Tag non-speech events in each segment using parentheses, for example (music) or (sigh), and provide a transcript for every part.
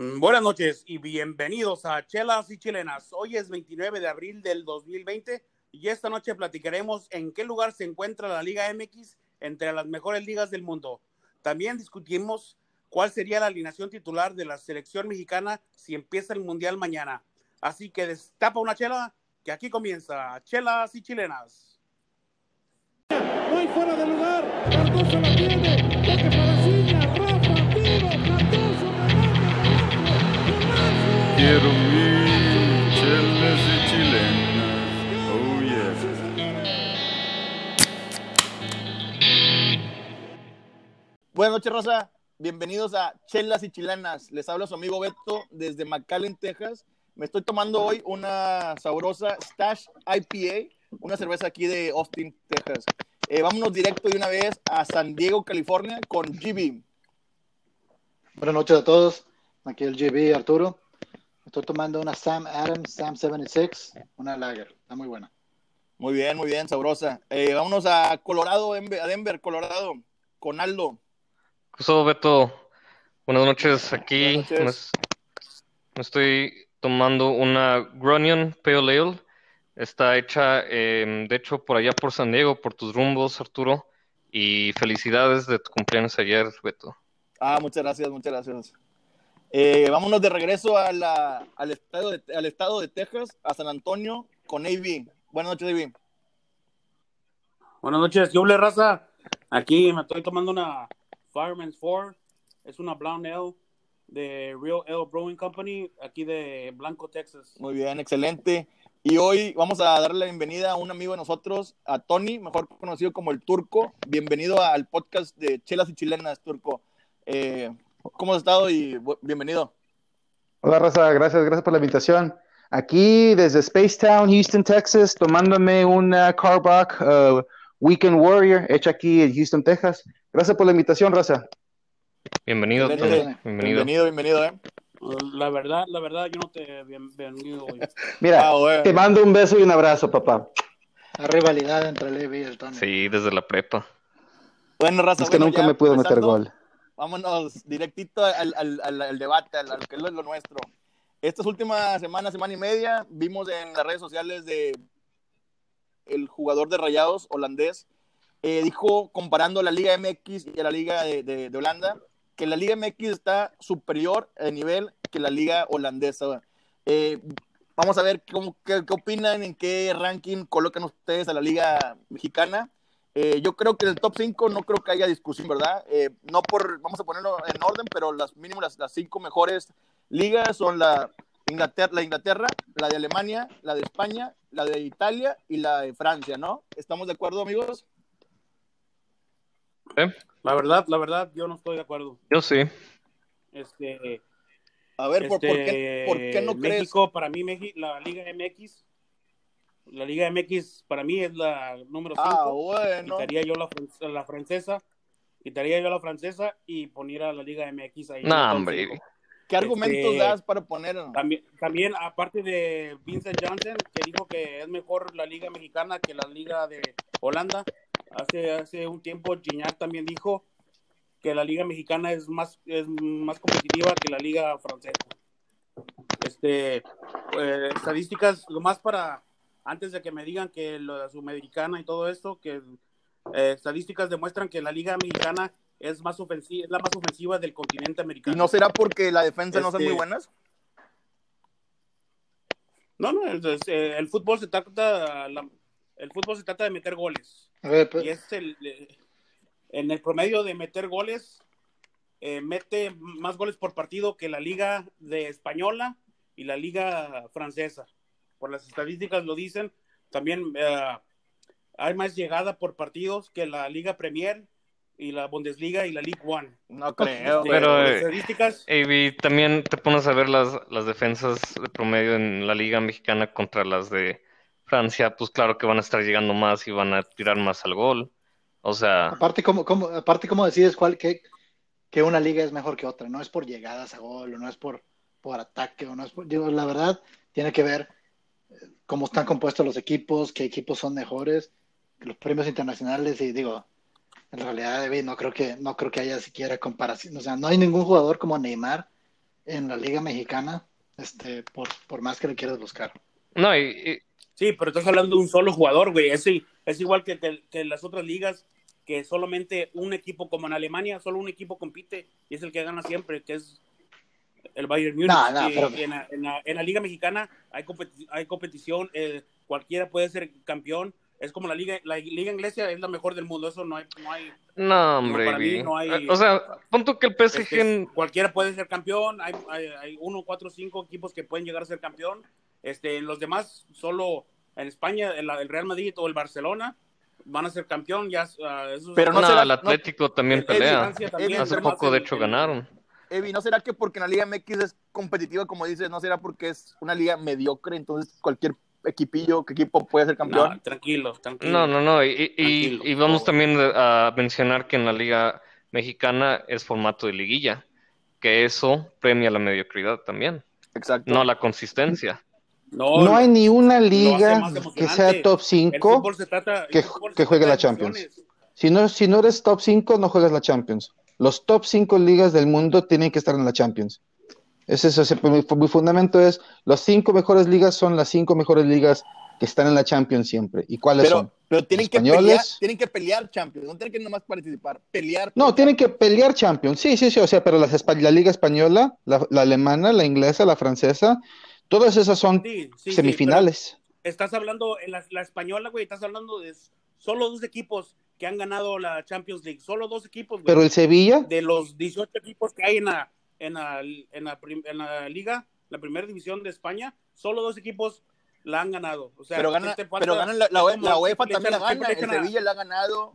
Mm, buenas noches y bienvenidos a Chelas y Chilenas. Hoy es 29 de abril del 2020 y esta noche platicaremos en qué lugar se encuentra la Liga MX entre las mejores ligas del mundo. También discutimos cuál sería la alineación titular de la selección mexicana si empieza el Mundial mañana. Así que destapa una chela que aquí comienza Chelas y Chilenas. Hay fuera de lugar. Cardoso la tiene. Quiero mi chelas y chilenas. Oh yeah. Buenas noches, Rosa. Bienvenidos a Chelas y Chilenas. Les habla su amigo Beto desde McAllen, Texas. Me estoy tomando hoy una sabrosa Stash IPA, una cerveza aquí de Austin, Texas. Eh, vámonos directo de una vez a San Diego, California, con GB. Buenas noches a todos. Aquí el GB Arturo. Estoy tomando una Sam Adams Sam 76, una lager. Está muy buena. Muy bien, muy bien, sabrosa. Eh, vámonos a Colorado, Denver- a Denver, Colorado, con Aldo. Beto. Buenas noches. Aquí Buenas noches. Me, me estoy tomando una Grunion Pale Ale. Está hecha, eh, de hecho, por allá por San Diego, por tus rumbos, Arturo. Y felicidades de tu cumpleaños ayer, Beto. Ah, muchas gracias, muchas gracias. Eh, vámonos de regreso a la- al, estado de, al estado de Texas, a San Antonio, con AB. Buenas noches, AB. Buenas noches, yo raza. Aquí me estoy tomando una Fireman's 4. Es una Brown Ale de Real Ale Brewing Company, aquí de Blanco, Texas. Muy bien, excelente. Y hoy vamos a darle la bienvenida a un amigo de nosotros, a Tony, mejor conocido como el Turco. Bienvenido al podcast de Chelas y Chilenas, Turco. Eh, ¿Cómo has estado y bienvenido? Hola Raza, gracias, gracias por la invitación. Aquí desde Spacetown, Houston, Texas, tomándome una Carback uh, Weekend Warrior, hecha aquí en Houston, Texas. Gracias por la invitación, Raza. Bienvenido. Excelente. Bienvenido. Bienvenido, bienvenido, ¿eh? La verdad, la verdad, yo no te bienvenido hoy. Mira, Ah, bueno. te mando un beso y un abrazo, papá. La rivalidad entre EB y el Tony. Sí, desde la prepa. Bueno, Raza, Es que bueno, nunca ya me pudo meter gol. Vámonos directito al, al- al- al debate, al, al que es lo nuestro. Estas últimas semanas, semana y media, vimos en las redes sociales de el jugador de Rayados holandés, eh, dijo, comparando la Liga MX y la Liga de, de- de Holanda, que la Liga MX está superior de nivel que la Liga holandesa. Eh, vamos a ver cómo, qué, qué opinan, en qué ranking colocan ustedes a la Liga mexicana. Eh, yo creo que en el top 5 no creo que haya discusión, ¿verdad? Eh, no por, vamos a ponerlo en orden, pero las mínimo las, las cinco mejores ligas son la Inglaterra, la Inglaterra, la de Alemania, la de España, la de Italia y la de Francia, ¿no? ¿Estamos de acuerdo, amigos? ¿Eh? La verdad, la verdad, yo no estoy de acuerdo. Yo sí. Este, A ver, ¿por, por qué, por qué no crees? México, para mí, la Liga MX, la Liga MX para mí es la número 5. Ah, bueno. Quitaría yo la, la francesa, quitaría yo la francesa y poniera la Liga MX ahí. en el No, hombre. cinco. ¿Qué argumentos este, das para poner? También, también, aparte de Vincent Janssen, que dijo que es mejor la Liga Mexicana que la Liga de Holanda, hace, hace un tiempo Gignac también dijo que la Liga Mexicana es más, es más competitiva que la Liga Francesa. Este, eh, estadísticas, lo más para, antes de que me digan que la Sudamericana y todo esto, que eh, estadísticas demuestran que la Liga Mexicana es más ofensiva, es la más ofensiva del continente ¿Y americano. no será porque la defensa no son Este, muy buenas? No, no, el, eh, el fútbol se trata, la- el fútbol se trata de meter goles. A ver, pues, Y es el, eh, en el promedio de meter goles, eh, mete más goles por partido que la liga de española y la liga francesa. Por las estadísticas lo dicen. También eh, hay más llegada por partidos que la liga Premier y la Bundesliga y la League One. No creo. Este, Pero, las eh, estadísticas, Y también te pones a ver las, las defensas de promedio en la Liga Mexicana contra las de Francia, pues claro que van a estar llegando más y van a tirar más al gol. O sea, aparte, ¿cómo, cómo, aparte, ¿cómo decides cuál, qué, que una liga es mejor que otra? No es por llegadas a gol, o no es por, por ataque, o no es por, digo, la verdad, tiene que ver cómo están compuestos los equipos, qué equipos son mejores, los premios internacionales, y digo, en realidad, David, no creo que, no creo que haya siquiera comparación. O sea, no hay ningún jugador como Neymar en la Liga Mexicana, este, por, por más que le quieras buscar. No, y, y- Sí, pero estás hablando de un solo jugador, güey. Es, es igual que, que, que las otras ligas, que solamente un equipo, como en Alemania, solo un equipo compite y es el que gana siempre, que es el Bayern Múnich. No, no, Y- pero- en, la, en la- en la liga mexicana hay, competi- hay competición, eh, cualquiera puede ser campeón. Es como la liga, la liga inglesa es la mejor del mundo, eso no hay, no hay no, hombre, para mí no hay- o sea, punto que el PSG este, cualquiera puede ser campeón, hay, hay, hay uno, cuatro, cinco equipos que pueden llegar a ser campeón. Este, en los demás, solo en España, el, el Real Madrid o el Barcelona van a ser campeón. Ya, esos- Pero no, no será- el Atlético también el- el pelea. También, Hace poco, de hecho, el- ganaron. Evi, ¿no será que porque en la Liga MX es competitiva, como dices, no será porque es una liga mediocre, entonces cualquier equipillo, que equipo puede ser campeón? No, tranquilo, tranquilo. No, no, no. Y, y- vamos también a mencionar que en la Liga Mexicana es formato de liguilla, que eso premia la mediocridad también, Exacto. no la consistencia. No, No hay ni una liga que sea top El 5 fútbol se trata- el que- fútbol se que juegue la Champions. Si no, si no eres top 5, no juegas la Champions. Los top 5 ligas del mundo tienen que estar en la Champions. Ese es, ese- mi, mi fundamento es, las cinco mejores ligas son las cinco mejores ligas que están en la Champions siempre. ¿Y cuáles pero, son? pero tienen que pelear, tienen que pelear Champions, no tienen que nomás participar, pelear. No, tienen que pelear Champions. Sí, sí, sí. O sea, pero las la liga española, la, la alemana, la inglesa, la francesa, todas esas son Sí, sí, sí, semifinales. pero estás hablando en la, la española, güey, estás hablando de solo dos equipos que han ganado la Champions League. Solo dos equipos, güey. pero el Sevilla, de los 18 equipos que hay en la, en la, en la, prim- en la liga, la primera división de España, solo dos equipos la han ganado. O sea, pero ¿qué ganan, te falta? pero ganan la, la, como la UEFA también la gana, el Sevilla la ha ganado,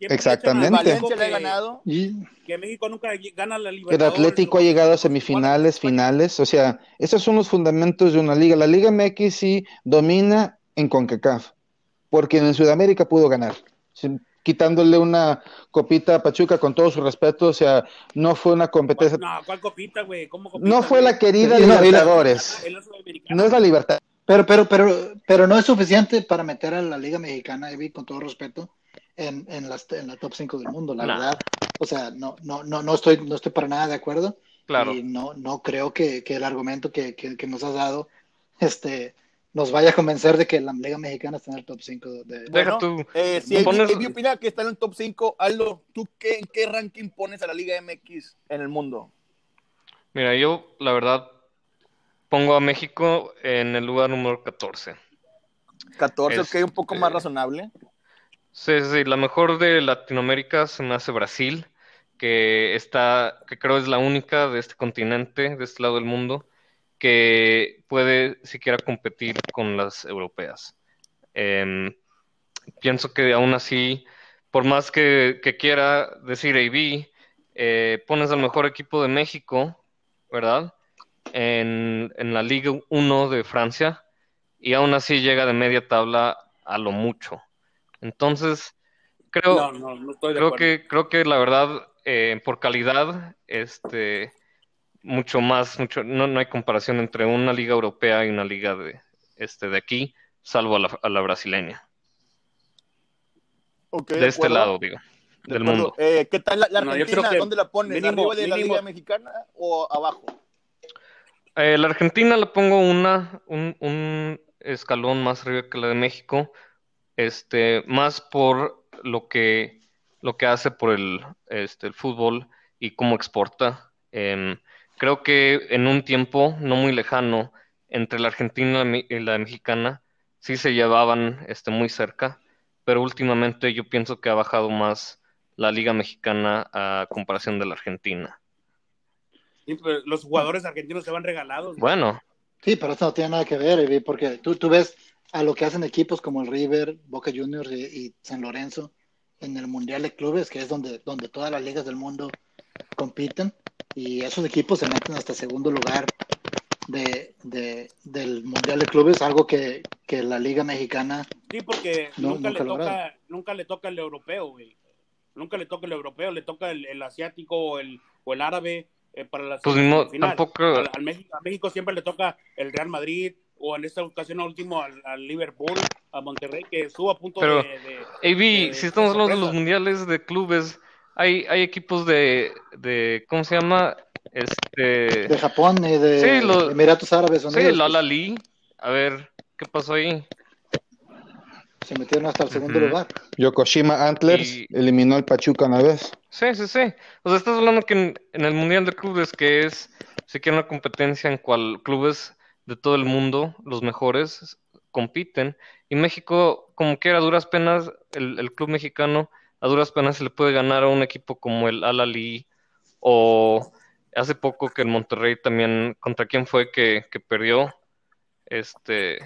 Exactamente. Valencia la ha que- ganado. Y Que México nunca gana la el Libertadores. Atlético ha llegado a semifinales, finales. O sea, esos son los fundamentos de una liga. La Liga MX sí domina en CONCACAF, porque en Sudamérica pudo ganar. Sí, Quitándole una copita a Pachuca con todo su respeto, o sea, no fue una competencia. No, ¿cuál copita, güey? ¿Cómo copita, No fue la querida la- Libertadores. La Sudamericana. No es la libertad. Pero, pero, pero, pero no es suficiente para meter a la Liga Mexicana, Evi, con todo respeto, en, en, las, en la top 5 del mundo, la No. verdad. O sea, no, no, no, no estoy, no estoy para nada de acuerdo. Claro. Y no, no creo que, que el argumento que, que, que nos has dado este, nos vaya a convencer de que la Liga Mexicana está en el top 5 de, de- Deja Bueno, tú. Eh, si Evi, Pones- Evi opina que está en el top 5, Aldo, ¿tú qué, en qué ranking pones a la Liga MX en el mundo? Mira, yo la verdad pongo a México en el lugar número 14. 14, Este- ok, un poco más razonable. Sí, sí, sí, la mejor de Latinoamérica se me hace Brasil, que está, que creo es la única de este continente, de este lado del mundo, que puede siquiera competir con las europeas. Em, pienso que aún así, por más que, que quiera decir AB, eh, pones al mejor equipo de México, ¿verdad? En, en la Liga 1 de Francia, y aún así llega de media tabla a lo mucho. Entonces, creo, No, no, no estoy de creo que, creo que la verdad, eh, por calidad, este, mucho más, mucho, no, no hay comparación entre una liga europea y una liga de, este, de aquí, salvo a la, a la brasileña. De este acuerdo, lado, digo, de del acuerdo. mundo. Eh, ¿Qué tal la, la No, yo Argentina? ¿Dónde la pones? mínimo- ¿Arriba de la Liga Mexicana o abajo? Eh, la Argentina la pongo una, un, un escalón más arriba que la de México, este, más por lo que, lo que hace por el, este, el fútbol y cómo exporta. Em, creo que en un tiempo no muy lejano, entre la Argentina y la mexicana, sí se llevaban este, muy cerca, pero últimamente yo pienso que ha bajado más la Liga Mexicana a comparación de la Argentina. Sí, pero los jugadores argentinos se van regalados. Bueno, Sí, pero esto no tiene nada que ver, porque tú, tú ves a lo que hacen equipos como el River, Boca Juniors y, y San Lorenzo en el Mundial de Clubes, que es donde, donde todas las ligas del mundo compiten, y esos equipos se meten hasta segundo lugar de, de- del Mundial de Clubes, algo que, que la Liga Mexicana Sí, porque No, nunca, nunca le toca, nunca le toca el europeo, güey. Nunca le toca el europeo, le toca el, el asiático o el, o el árabe eh, para la Pues ni mo- final. tampoco- Al, al México, a México siempre le toca el Real Madrid o en esta ocasión último al, al Liverpool, a Monterrey, que estuvo a punto Pero- de, de- AB, de- si estamos hablando de los mundiales de clubes, hay, hay equipos de, de, ¿cómo se llama? Este, De Japón y de Sí, lo- Emiratos Árabes sí, Unidos. el Al-Ali. A ver, ¿qué pasó ahí? Se metieron hasta el segundo lugar. Yokoshima Antlers Y- eliminó al Pachuca una vez. Sí, sí, sí. O sea, estás hablando que en, en el Mundial de Clubes, que es, si quiere una competencia en cual clubes de todo el mundo, los mejores, compiten. Y México, como quiera, a duras penas, el, el club mexicano, a duras penas se le puede ganar a un equipo como el Al-Ali o hace poco que el Monterrey también, ¿contra quién fue que, que perdió? Este...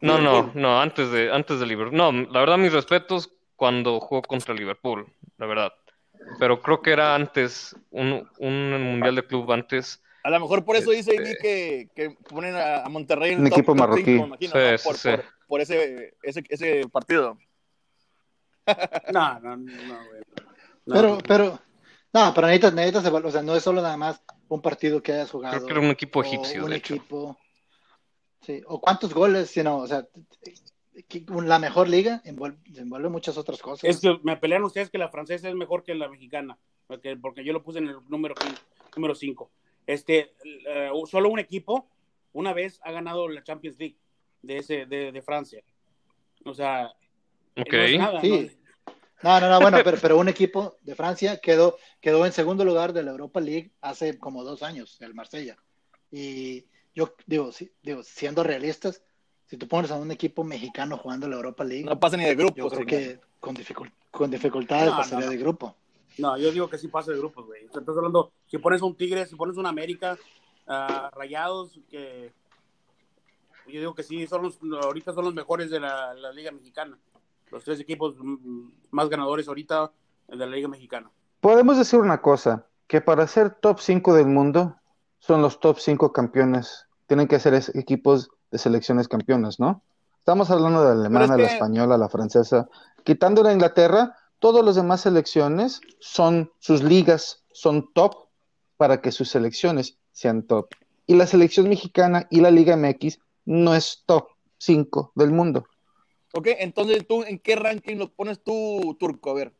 No, no, no, antes de, antes de Liverpool. No, la verdad, mis respetos cuando jugó contra Liverpool, la verdad. Pero creo que era antes, un, un mundial de club antes. A lo mejor por eso dice Este- que, que ponen a, Monterrey en Un el top- equipo top marroquí. cinco, me imagino, Sí, por, sí. por- por ese, ese, ese partido. No, no, no, güey. No. Pero, pero, no, pero necesitas, necesitas evaluar, o sea, no es solo nada más un partido que hayas jugado. Creo que era un equipo egipcio, un de hecho. equipo, sí, o cuántos goles, sino, o sea, la mejor liga envuelve, envuelve muchas otras cosas. Es que me pelean ustedes que la francesa es mejor que la mexicana, porque, porque yo lo puse en el número quin- número 5. Este, eh, solo un equipo una vez ha ganado la Champions League de ese de, de Francia. O sea, Ok. no Sí. ¿no? No, no, no, bueno, pero, pero un equipo de Francia quedó, quedó en segundo lugar de la Europa League hace como dos años, el Marsella. Y yo digo, sí, digo, siendo realistas, si tú pones a un equipo mexicano jugando la Europa League, No pasa ni de grupo. yo creo señor. que con, dificul- con dificultades No, pasaría no, no. de grupo. No, yo digo que sí pasa de grupos, güey. Estás hablando, si pones un Tigre, si pones un América, Rayados, que yo digo que sí, son los, ahorita son los mejores de la, la Liga Mexicana. Los tres equipos más ganadores ahorita de la Liga Mexicana. Podemos decir una cosa, que para ser top 5 del mundo son los top 5 campeones. Tienen que ser equipos de selecciones campeonas, ¿no? Estamos hablando de la alemana, la española, la francesa. Quitando la Inglaterra, todas las demás selecciones son, sus ligas son top para que sus selecciones sean top. Y la selección mexicana y la Liga MX no es top 5 del mundo. Ok, entonces tú, ¿en qué ranking lo pones tú, Turco? A ver.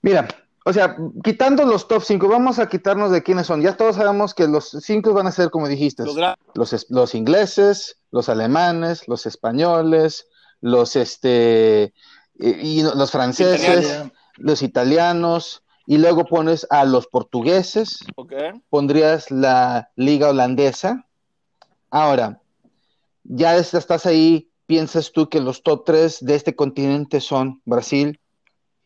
Mira, o sea, quitando los top 5, vamos a quitarnos de quiénes son. Ya todos sabemos que los 5 van a ser, como dijiste, Los los, es- los ingleses, los alemanes, los españoles, los este y, y los franceses, los italianos, y luego pones a los portugueses, Ok. pondrías la liga holandesa. Ahora, ya es- estás ahí, piensas tú que los top 3 de este continente son Brasil,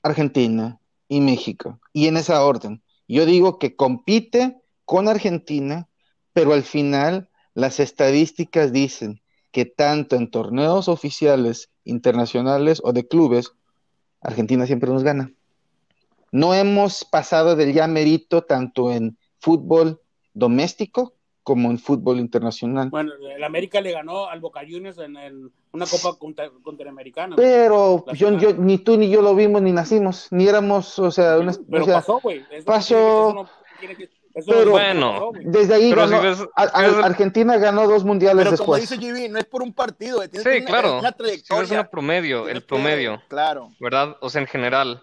Argentina y México, y en esa orden. Yo digo que compite con Argentina, pero al final las estadísticas dicen que tanto en torneos oficiales, internacionales o de clubes, Argentina siempre nos gana. No hemos pasado del ya merito tanto en fútbol doméstico como en fútbol internacional. Bueno, el América le ganó al Boca Juniors en, en una Copa contra- Interamericana. Pero La yo, yo- ni tú ni yo lo vimos ni nacimos, ni éramos, o sea, una- Pero o sea, pasó, güey. Pasó. eso Pero- Bueno. desde ahí Pero ganó, si ves- a- a- si ves Argentina ganó dos mundiales Pero como después. dice GB, no es por un partido, eh, Sí, que una, claro. una Si trayectoria. ves una promedio, el que- promedio, Claro. ¿verdad? O sea, en general.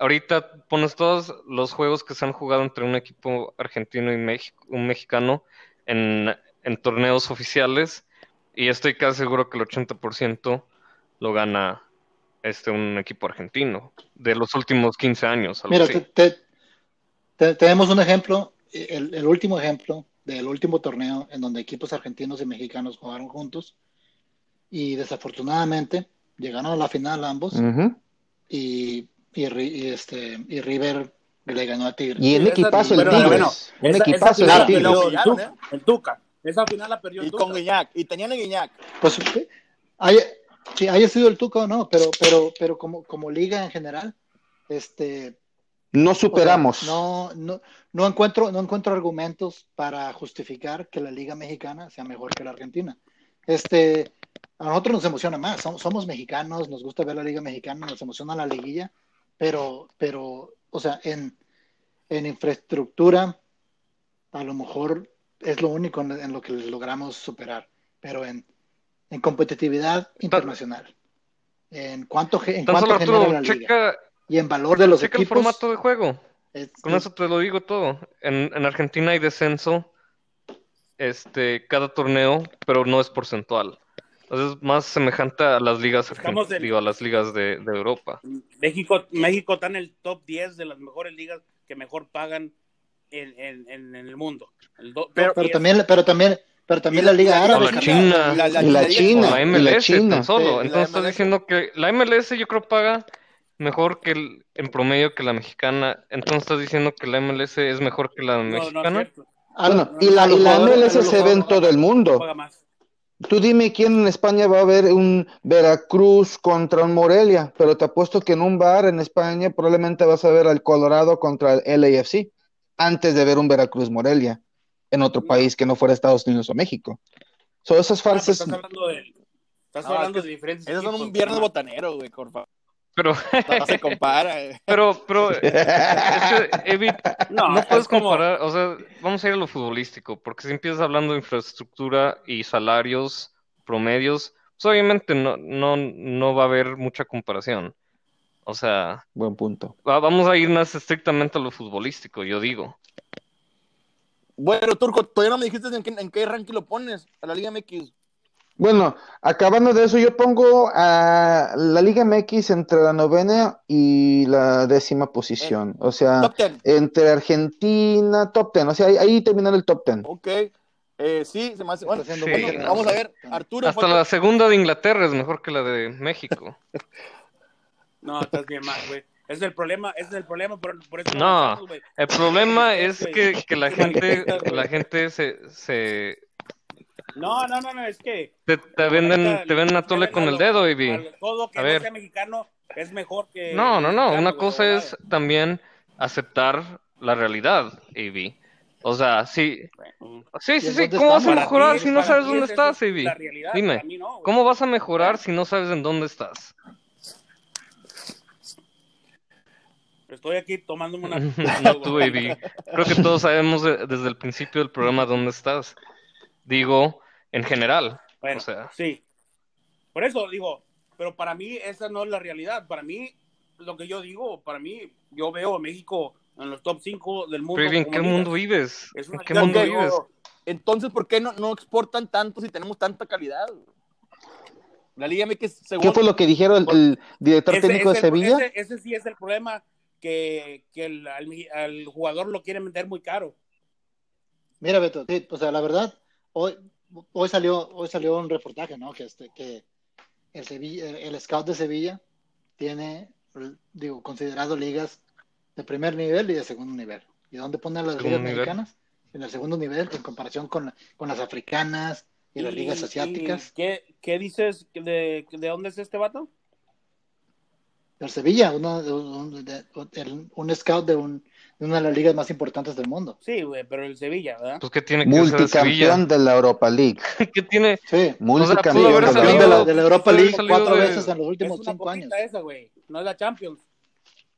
Ahorita pones todos los juegos que se han jugado entre un equipo argentino y México, un mexicano en, en torneos oficiales y estoy casi seguro que el 80% lo gana este un equipo argentino de los últimos 15 años. algo Mira, así. te- te- te- tenemos un ejemplo, el, el último ejemplo del último torneo en donde equipos argentinos y mexicanos jugaron juntos y desafortunadamente llegaron a la final ambos y, y, este, y River le ganó a Tigres. Y esa- equipazo el Tigres, bueno, esa equipazo el Tigres. el ¿eh? el Tuca. Esa final la perdió el Y Tuca. con Guiñac. Y tenían a Guiñac. Pues haya, sí, haya sido el Tuca o no, pero, pero, pero como, como liga en general, este, No o sea, superamos. no, no, no encuentro, no encuentro argumentos para justificar que la liga mexicana sea mejor que la argentina. Este, a nosotros nos emociona más, somos, somos mexicanos, nos gusta ver la liga mexicana, nos emociona la liguilla, pero, pero, o sea, en, en infraestructura, a lo mejor es lo único en, en lo que logramos superar, pero en, en competitividad internacional, en cuánto, en cuánto solo genera Arturo, la liga checa, y en valor de los checa el equipos. formato de juego. Es- Con eso te lo digo todo. En, en Argentina hay descenso, este, cada torneo, pero no es porcentual. Entonces es más semejante a las ligas argentinas, en- digo, a las ligas de, de Europa. México, México está en el top 10 de las mejores ligas que mejor pagan en, en, en, en el mundo. El do- Pero- top Pero 10. también, pero también, pero también la la- Liga Árabe. la. China. La, China. La MLS China. tan solo. Sí, la Entonces estás MLS. diciendo que la MLS yo creo paga mejor que el, en promedio que la mexicana. Entonces estás diciendo que la MLS es mejor que la No, no es mexicana. Ah, no, y la, y MLS se ve en todo el mundo. Paga más. Tú dime quién en España va a ver un Veracruz contra un Morelia, pero te apuesto que en un bar en España probablemente vas a ver al Colorado contra el LAFC antes de ver un Veracruz Morelia en otro país que no fuera Estados Unidos o México. Son esas Ah, falsas. estás hablando de, estás No, hablando es que de diferentes Esos son un viernes botanero, güey, por favor. Pero, (laughs) No se compara. eh. (laughs) pero, pero, es (laughs) que, Evi, No, no es puedes como- comparar, o sea, vamos a ir a lo futbolístico, porque si empiezas hablando de infraestructura y salarios promedios, pues obviamente no, no, no va a haber mucha comparación. O sea, Buen punto. va- vamos a irnos estrictamente a lo futbolístico, yo digo. Bueno, Turco, todavía no me dijiste en qué, en qué ranking lo pones a la Liga MX. Bueno, acabando de eso, yo pongo a la Liga MX entre la novena y la décima posición. O sea, Top 10. entre Argentina, top ten. O sea, ahí, ahí terminar el top ten. Ok. Eh, sí, se me hace. Bueno, Sí, no. vamos a ver. Arturo Hasta fue- la segunda de Inglaterra es mejor que la de México. (laughs) No, estás bien mal, güey. Ese es el problema, es el problema, por, por eso No, güey. El problema es que, que la gente, la gente se, se No, no, no, no, es que te, te venden, te venden a le tole con el dedo, Ivy. a Todo que A no ver. sea mexicano es mejor que. No, no, no. mexicano, Una cosa es también aceptar la realidad, Ivy. O sea, sí, sí, ¿Y sí, en sí. ¿Cómo vas a mejorar ti- si no sabes dónde es- estás, es Ivy? Dime, no. ¿cómo vas a mejorar si no sabes en dónde estás? Estoy aquí tomándome una. No tú, Ivy. Creo que todos sabemos de- desde el principio del programa dónde estás. Digo, en general. Bueno, O sea, sí. Por eso digo, pero para mí esa no es la realidad. Para mí, lo que yo digo, para mí, yo veo a México en los top 5 del mundo. pero ¿en qué mundo vives? Es ¿En qué mundo que vives? Entonces, ¿por qué no, no exportan tanto si tenemos tanta calidad? La Liga MX, según. ¿Qué fue lo que dijeron el, el director Ese técnico de es el- Sevilla? Ese, ese sí es el problema, que, que el- al, al jugador lo quieren vender muy caro. Mira, Beto, sí, o sea, la verdad, hoy, hoy salió, hoy salió un reportaje, ¿no? Que este, que el Sevilla, el, el scout de Sevilla tiene, digo, considerado ligas de primer nivel y de segundo nivel. ¿Y dónde ponen las ligas nivel. mexicanas? En el segundo nivel, en comparación con, con las africanas y, las ligas asiáticas. y ¿qué, qué dices? ¿De, ¿De dónde es este vato? El Sevilla, uno, de- un, de- el- un scout de, un, de una de las ligas más importantes del mundo. Sí, güey, pero el Sevilla, ¿verdad? Pues, ¿qué tiene que? Multicampeón de la Europa League. (laughs) ¿Qué tiene? Sí, Multicampeón campeón salido- de la, de la Europa League cuatro de- veces en los Es últimos una cinco años. copita esa, güey. No es la Champions.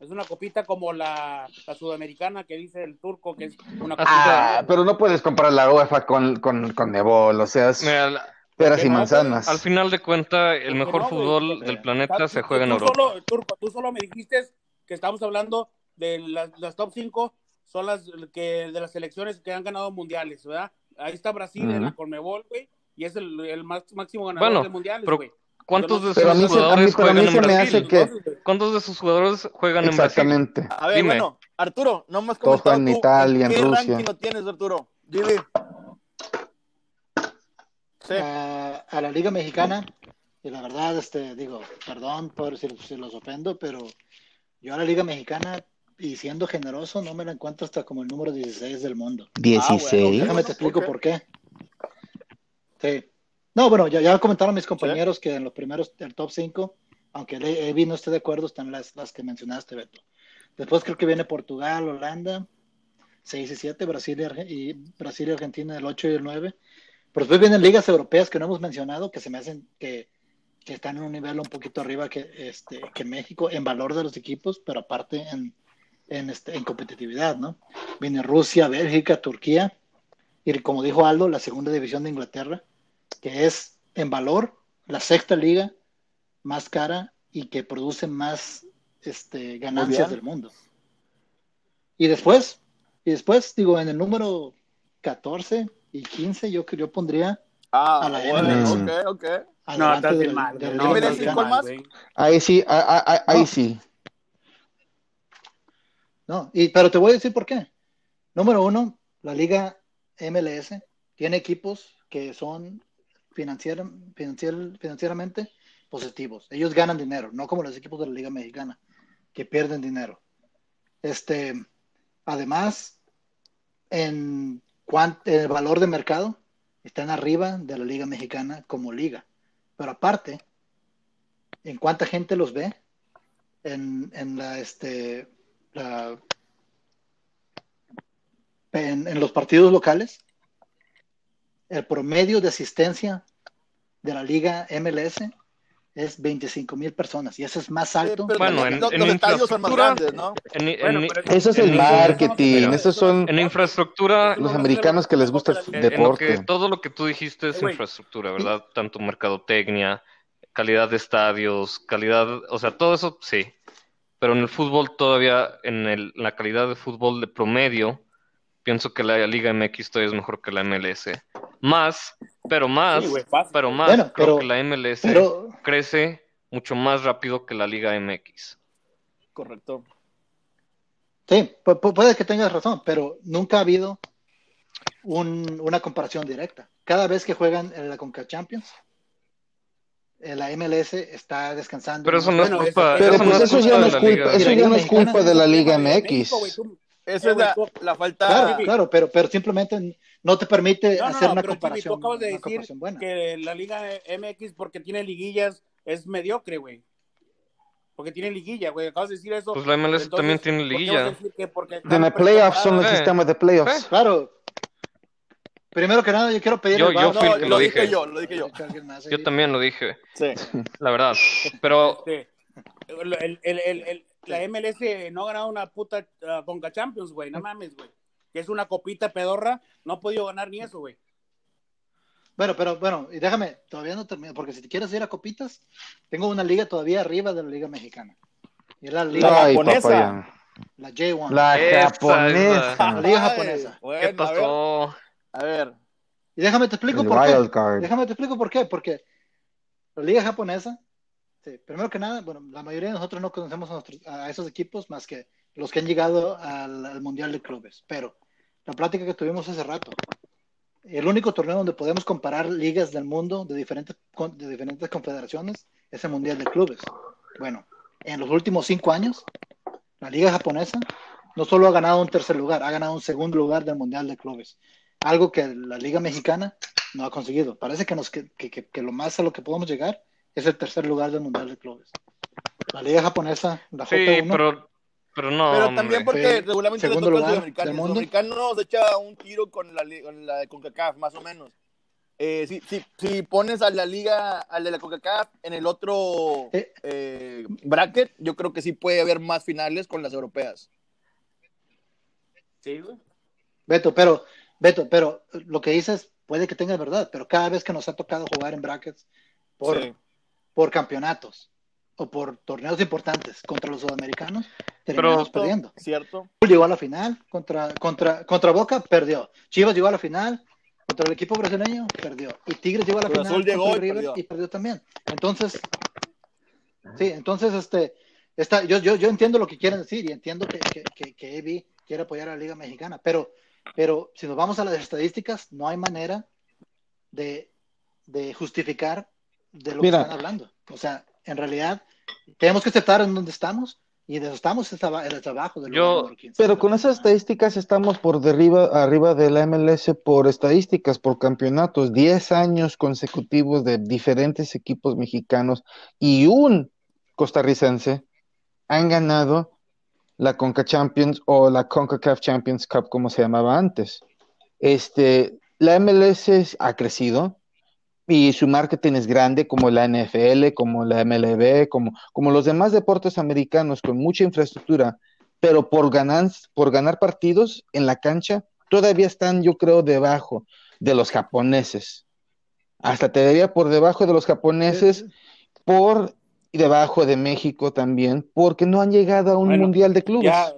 Es una copita como la, la sudamericana que dice el turco, que es una copita. Ah, pero no puedes comparar la UEFA con, con, con Nebol, o sea, es Mira, la- peras y no, manzanas. al final de cuentas, el ¿Por qué mejor no, fútbol del planeta se Tú- juega en tú Europa. Solo, turco, tú solo me dijiste que estamos hablando de las, las top 5, son las que de las selecciones que han ganado mundiales, ¿verdad? Ahí está Brasil en la. Conmebol, güey, y es el, el más, máximo ganador Bueno, de mundiales, pero güey. ¿Cuántos de sus jugadores juegan en Brasil? hace que- Entonces, ¿Cuántos de sus jugadores juegan en Brasil? Exactamente. A ver, Dime. bueno, Arturo, no más juegan en Italia, en ¿Qué Rusia. ranking lo tienes, Arturo? Dile. Sí. a, a la Liga Mexicana. Y la verdad, este, digo, perdón por si, si los ofendo, pero yo a la Liga Mexicana, y siendo generoso, no me la encuentro hasta como el número 16 del mundo. 16. Déjame te explico ok. por qué. Sí. No, bueno, ya, ya comentaron mis compañeros que en los primeros, el top 5, aunque Evi no esté de acuerdo, están las, las que mencionaste, Beto. Después creo que viene Portugal, Holanda, 6 y 7, Brasil y, Arge- y Brasil y Argentina, el 8 y el 9. Pero después vienen ligas europeas que no hemos mencionado, que se me hacen que, que están en un nivel un poquito arriba que, este, que México en valor de los equipos, pero aparte en, en, este, en competitividad, ¿no? Viene Rusia, Bélgica, Turquía, y como dijo Aldo, la segunda división de Inglaterra, que es en valor la sexta liga más cara y que produce más este, ganancias del mundo. Y después, y después, digo, en el número 14 y 15, yo, yo pondría Ah, A la bueno, MLS. ok, ok. No, estás de bien la- mal, de la güey. Liga No, ¿MLS estás bien Mexicana. cuál mal, más? Ahí sí, ah, ah, ah, ahí No. sí. No, y, pero te voy a decir por qué. Número uno, la Liga MLS tiene equipos que son financiera- financier- financieramente positivos. Ellos ganan dinero, no como los equipos de la Liga Mexicana, que pierden dinero. Este, además, en el valor de mercado, están arriba de la Liga Mexicana como liga. Pero aparte, en cuánta gente los ve en, en la, este, la- en, en los partidos locales, el promedio de asistencia de la liga MLS es 25 mil personas y eso es más alto. Pero Bueno, en- los, en los estadios son más infraestructura- grandes, ¿no? En, en- Bueno, pero Eso es el marketing, esos son en infraestructura, los americanos que les gusta el lo deporte. que, todo lo que tú dijiste es infraestructura, ¿verdad? Tanto mercadotecnia, calidad de estadios, calidad, o sea, todo eso sí. Pero en el fútbol todavía, en el- la calidad de fútbol de promedio, pienso que la Liga MX todavía es mejor que la MLS. Más, pero más, Sí, güey, fácil. pero más, Bueno, creo pero- que la MLS Pero crece mucho más rápido que la Liga MX. Correcto. sí, pu- pu- puede que tengas razón, pero nunca ha habido un- una comparación directa. Cada vez que juegan en la Conca Champions, la MLS está descansando. Pero eso no es culpa, de es la culpa, Liga. eso ya no es culpa de la Liga MX. Esa es la, la falta. Claro, claro, pero, pero simplemente no te permite No, no, hacer no, una pero comparación, tú acabas de una decir comparación buena. que la Liga MX, porque tiene liguillas, es mediocre, güey. Porque tiene liguilla, güey. Acabas de decir eso. Pues la MLS Entonces, también tiene ¿por qué liguilla. están playoffs son preparadas? Eh. sistema de playoffs. Claro. Primero que nada, yo quiero pedir Yo- yo fui el No, que lo lo dije dije. yo, lo dije yo. Yo también lo dije, Sí. la verdad. Pero Este, el, el, el, el- el- la MLS no ha ganado una puta uh, Conca Champions, güey. No mames, güey. Que es una copita pedorra. No ha podido ganar ni eso, güey. Bueno, pero bueno, y déjame, todavía no termino, porque si te quieres ir a copitas, tengo una liga todavía arriba de la liga mexicana. Y es la liga, Ay, japonesa. la J1, La Esa es japonesa. la liga Ay, japonesa. ¿qué bueno, a ver, pasó? A ver. Y déjame te explico El por qué. wild card. Déjame te explico por qué. Porque la liga japonesa, sí, primero que nada, bueno, la mayoría de nosotros no conocemos a, nuestros- a esos equipos más que los que han llegado al, al Mundial de Clubes. Pero la plática que tuvimos hace rato, el único torneo donde podemos comparar ligas del mundo de diferentes, de diferentes confederaciones es el Mundial de Clubes. Bueno, en los últimos cinco años, la liga japonesa no solo ha ganado un tercer lugar, ha ganado un segundo lugar del Mundial de Clubes. Algo que la liga mexicana no ha conseguido. Parece que, nos, que- que- que lo más a lo que podemos llegar es el tercer lugar del Mundial de Clubes. La liga japonesa, la Sí, J1, pero, pero no, Pero hombre. también porque regularmente le segundo toca al lugar sudamericano. del El sudamericano se echa un tiro con la, con la de CONCACAF, más o menos. Eh, si, si, si pones a la liga, al de la CONCACAF en el otro Eh. eh, bracket, yo creo que sí puede haber más finales con las europeas. Sí, güey. Beto, pero, Beto, pero lo que dices puede que tengas verdad, pero cada vez que nos ha tocado jugar en brackets por, Sí. Por campeonatos o por torneos importantes contra los sudamericanos, terminamos Pero- perdiendo. ¿Cierto? llegó a la final, contra, contra, contra Boca perdió. Chivas llegó a la final, contra el equipo brasileño perdió. Y Tigres llegó a la Cruz final llegó contra y River perdió. y perdió también. Entonces, sí, entonces este, está, yo, yo, yo entiendo lo que quieren decir y entiendo que, que, que, que quiere apoyar a la Liga Mexicana, pero, pero si nos vamos a las estadísticas, no hay manera de, de justificar de lo Mira. que están hablando. O sea, en realidad, tenemos que aceptar en donde estamos y de donde estamos es aba- el trabajo del Yo- lugar número 15. Pero con esas estadísticas estamos por derriba, arriba de la MLS por estadísticas, por campeonatos, 10 años consecutivos de diferentes equipos mexicanos y un costarricense han ganado la Conca Champions o la CONCACAF Champions Cup como se llamaba antes. Este, la MLS ha crecido y su marketing es grande como la NFL, como la MLB, como, como los demás deportes americanos con mucha infraestructura, pero por ganar, por ganar partidos en la cancha todavía están, yo creo, debajo de los japoneses. Hasta te diría por debajo de los japoneses, por y debajo de México también, porque no han llegado a un Bueno, mundial de clubes. Ya,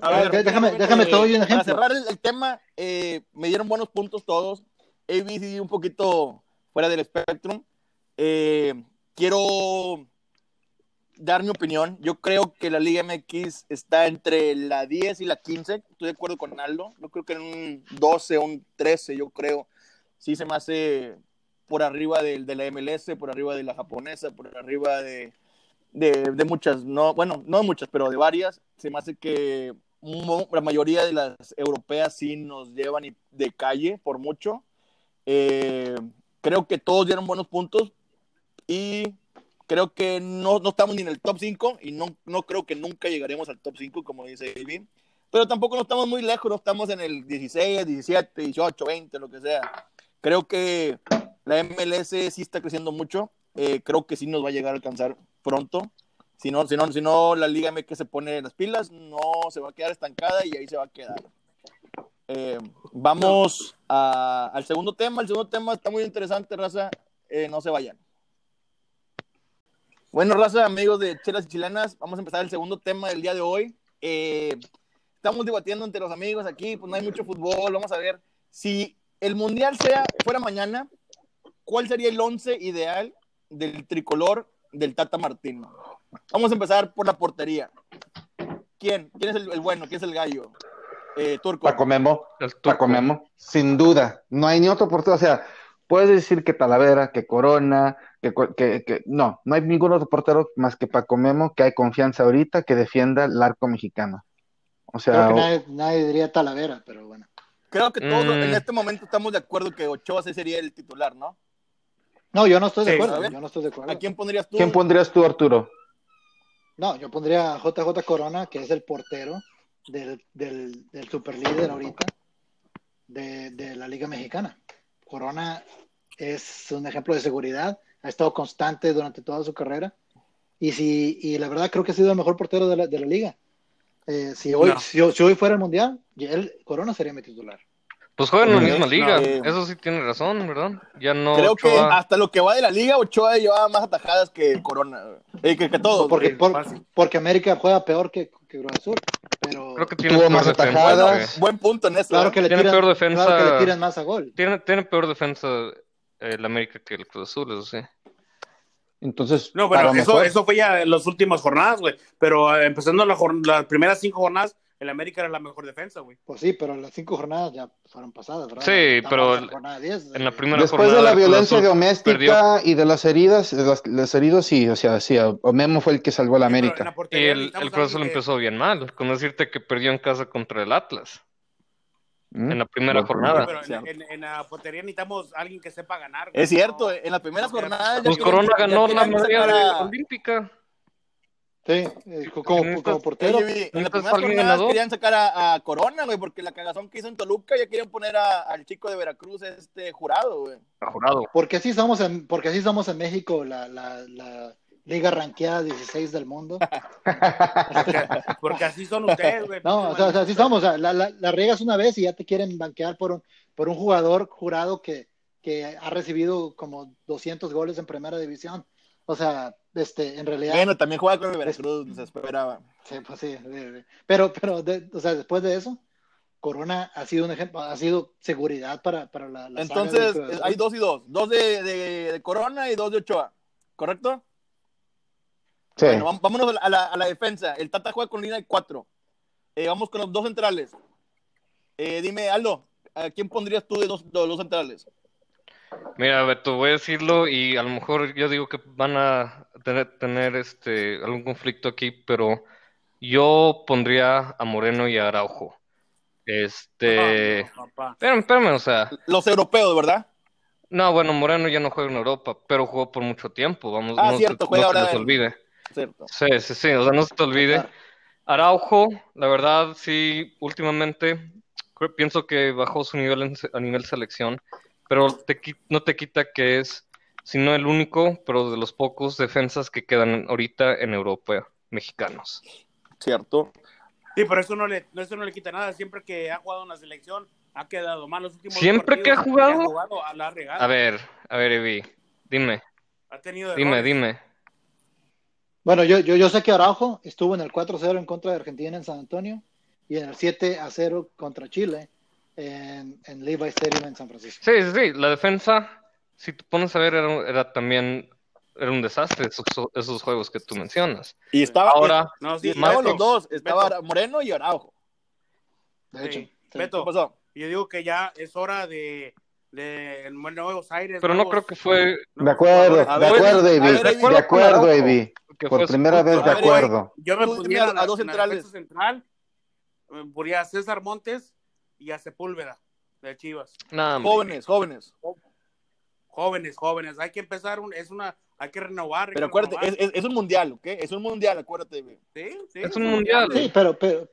A ver, déjame, eh, déjame, te doy un Para ejemplo. cerrar el, el tema, eh, me dieron buenos puntos todos. ABC un poquito fuera del espectro. Eh, quiero dar mi opinión. Yo creo que la Liga MX está entre la 10 y la 15. Estoy de acuerdo con Aldo. Yo creo que en un 12 o un 13, yo creo. Sí se me hace por arriba de, de la MLS, por arriba de la japonesa, por arriba de, de, de muchas, no, bueno, no muchas, pero de varias. Se me hace que la mayoría de las europeas sí nos llevan de calle por mucho. Eh, creo que todos dieron buenos puntos y creo que no, no estamos ni en el top 5 y no, no creo que nunca llegaremos al top 5, como dice David. Pero tampoco no estamos muy lejos, no estamos en el 16, 17, 18, 20, lo que sea. Creo que la MLS sí está creciendo mucho. Eh, creo que sí nos va a llegar a alcanzar pronto. Si no, si no, si no la Liga MX se pone las pilas, no se va a quedar estancada y ahí se va a quedar. Eh, vamos al segundo tema. El segundo tema está muy interesante, raza. Eh, no se vayan. Bueno, raza, amigos de Chelas y Chilenas, vamos a empezar el segundo tema del día de hoy. Eh, estamos debatiendo entre los amigos aquí, pues no hay mucho fútbol. Vamos a ver si el mundial sea, fuera mañana, ¿cuál sería el once ideal del tricolor del Tata Martino? Vamos a empezar por la portería. ¿Quién? ¿Quién es el bueno? ¿Quién es el gallo? Eh, Turco. Paco Memo, El turco. Paco Memo, sin duda. No hay ni otro portero. O sea, puedes decir que Talavera, que Corona, que, que, que- no, no hay ningún otro portero más que Paco Memo que hay confianza ahorita que defienda el arco mexicano. O sea, Creo que nadie, nadie diría Talavera, pero bueno. Creo que todos Mm. en este momento estamos de acuerdo que Ochoa sería el titular, ¿no? No, yo no estoy de Sí, acuerdo. ver. Yo no estoy de acuerdo. ¿A quién pondrías tú? ¿quién pondrías tú, Arturo? No, yo pondría a JJ Corona, que es el portero del, del, del superlíder ahorita de, de la Liga Mexicana. Corona es un ejemplo de seguridad, ha estado constante durante toda su carrera y, si, y la verdad creo que ha sido el mejor portero de la, de la liga. Eh, si, hoy, No. si, si hoy fuera el Mundial, él, Corona sería mi titular. Pues juegan en la misma liga. no, eh. Eso sí tiene razón, ¿verdad? Ya no. Creo que hasta lo que va de la liga, Ochoa lleva más atajadas que Corona. Eh, que, que todos. Porque, por- América juega peor que, que Cruz Azul. Pero Creo que tiene Tuvo más defensa. atajadas. que- Buen punto en eso. claro que le Tiene tiran, peor defensa. claro que le tiran más a gol. Tiene, tiene peor defensa el América que el Cruz Azul, eso sí. Entonces, No, bueno, eso, mejor. eso fue ya en las últimas jornadas, güey. Pero eh, empezando la las primeras cinco jornadas, el América era la mejor defensa, güey. Pues sí, pero las cinco jornadas ya fueron pasadas, ¿verdad? Sí, Estamos pero en la jornada 10, En la eh, primera Después jornada de la violencia Azul doméstica perdió. y de las heridas, de los, los heridos, sí, o sea, sí, Memo fue el que salvó a la Sí, América. la Y el, el Cruz que- empezó bien mal, con decirte que perdió en casa contra el Atlas ¿Mm? en la primera jornada. Pero en, en- en la portería necesitamos alguien que sepa ganar. güey. Es cierto, No, en no, jornadas. ya Pues Corona ganó la medalla olímpica. Sí, eh, como, Necesitas- como portero. Oye, en jornadas ganador. querían sacar a, a Corona, güey, porque la cagazón que hizo en Toluca ya quieren poner a- al chico de Veracruz, este jurado, güey. Jurado. Porque así somos en, porque así somos en México, la, la, la liga ranqueada 16 del mundo. (laughs) Porque, porque así son ustedes, güey. No, o sea, o sea, así somos. o sea, la, la, la riegas una vez y ya te quieren banquear por un, por un jugador jurado que, que ha recibido como 200 goles en primera división. O sea, este, en realidad. Bueno, también juega con el Veracruz, se esperaba. Sí, pues sí, sí, sí. Pero, pero, de- o sea, después de eso, Corona ha sido un ejemplo, ha sido seguridad para, para la, la Entonces, hay dos y dos. Dos de, de- de Corona y dos de Ochoa. ¿Correcto? Sí. Bueno, vámonos a la, a la defensa. El Tata juega con línea de cuatro. Eh, vamos con los dos centrales. Eh, dime, Aldo, ¿a quién pondrías tú de dos, de los centrales? Mira, Beto, voy a decirlo y a lo mejor yo digo que van a tener, tener este algún conflicto aquí, pero yo pondría a Moreno y a Araujo. Este, No, no, papá. espérame, espérame, o sea, Los europeos, ¿verdad? no, bueno, Moreno ya no juega en Europa, pero jugó por mucho tiempo, vamos, Ah, no, cierto, se, juega no se les olvide. Cierto. Sí, sí, sí, o sea, no se te olvide. Araujo, la verdad, sí, últimamente creo- pienso que bajó su nivel en a nivel selección, pero te no te quita que es, si no el único, pero de los pocos defensas que quedan ahorita en Europa, mexicanos. Cierto. Sí, pero eso no, le, eso no le quita nada. Siempre que ha jugado en la selección, ha quedado mal los últimos ¿Siempre que ha partidos jugado? a la. A ver, a ver, Evi, dime, Ha tenido dime, errores. dime. Bueno, yo, yo, yo sé que Araujo estuvo en el 4-0 en contra de Argentina en San Antonio y en el 7 a 0 contra Chile en, en Levi Stadium en San Francisco. Sí, sí, sí. La defensa, si te pones a ver, era, era también era un desastre esos, esos juegos que tú mencionas. Y estaba, Ahora, No, sí, estaban los dos, estaba Beto, Moreno y Araujo. De hecho, sí. Beto, ¿Qué pasó? yo digo que ya es hora de, de Nuevos Aires. pero no creo que fue De acuerdo, A de ver, acuerdo, ver, David. De acuerdo David. que Por primera vez de ver, acuerdo. Yo me pondría a- a dos centrales. central, me pondría a César Montes y a Sepúlveda de Chivas. Nah. Jóvenes, jóvenes. Jóvenes, jóvenes. Hay que empezar, un, es una, hay que renovar. hay Pero que acuérdate, renovar. es, es, es un mundial, ¿ok? Es un mundial, acuérdate. güey. Sí, sí, es un mundial. Sí, pero, pero,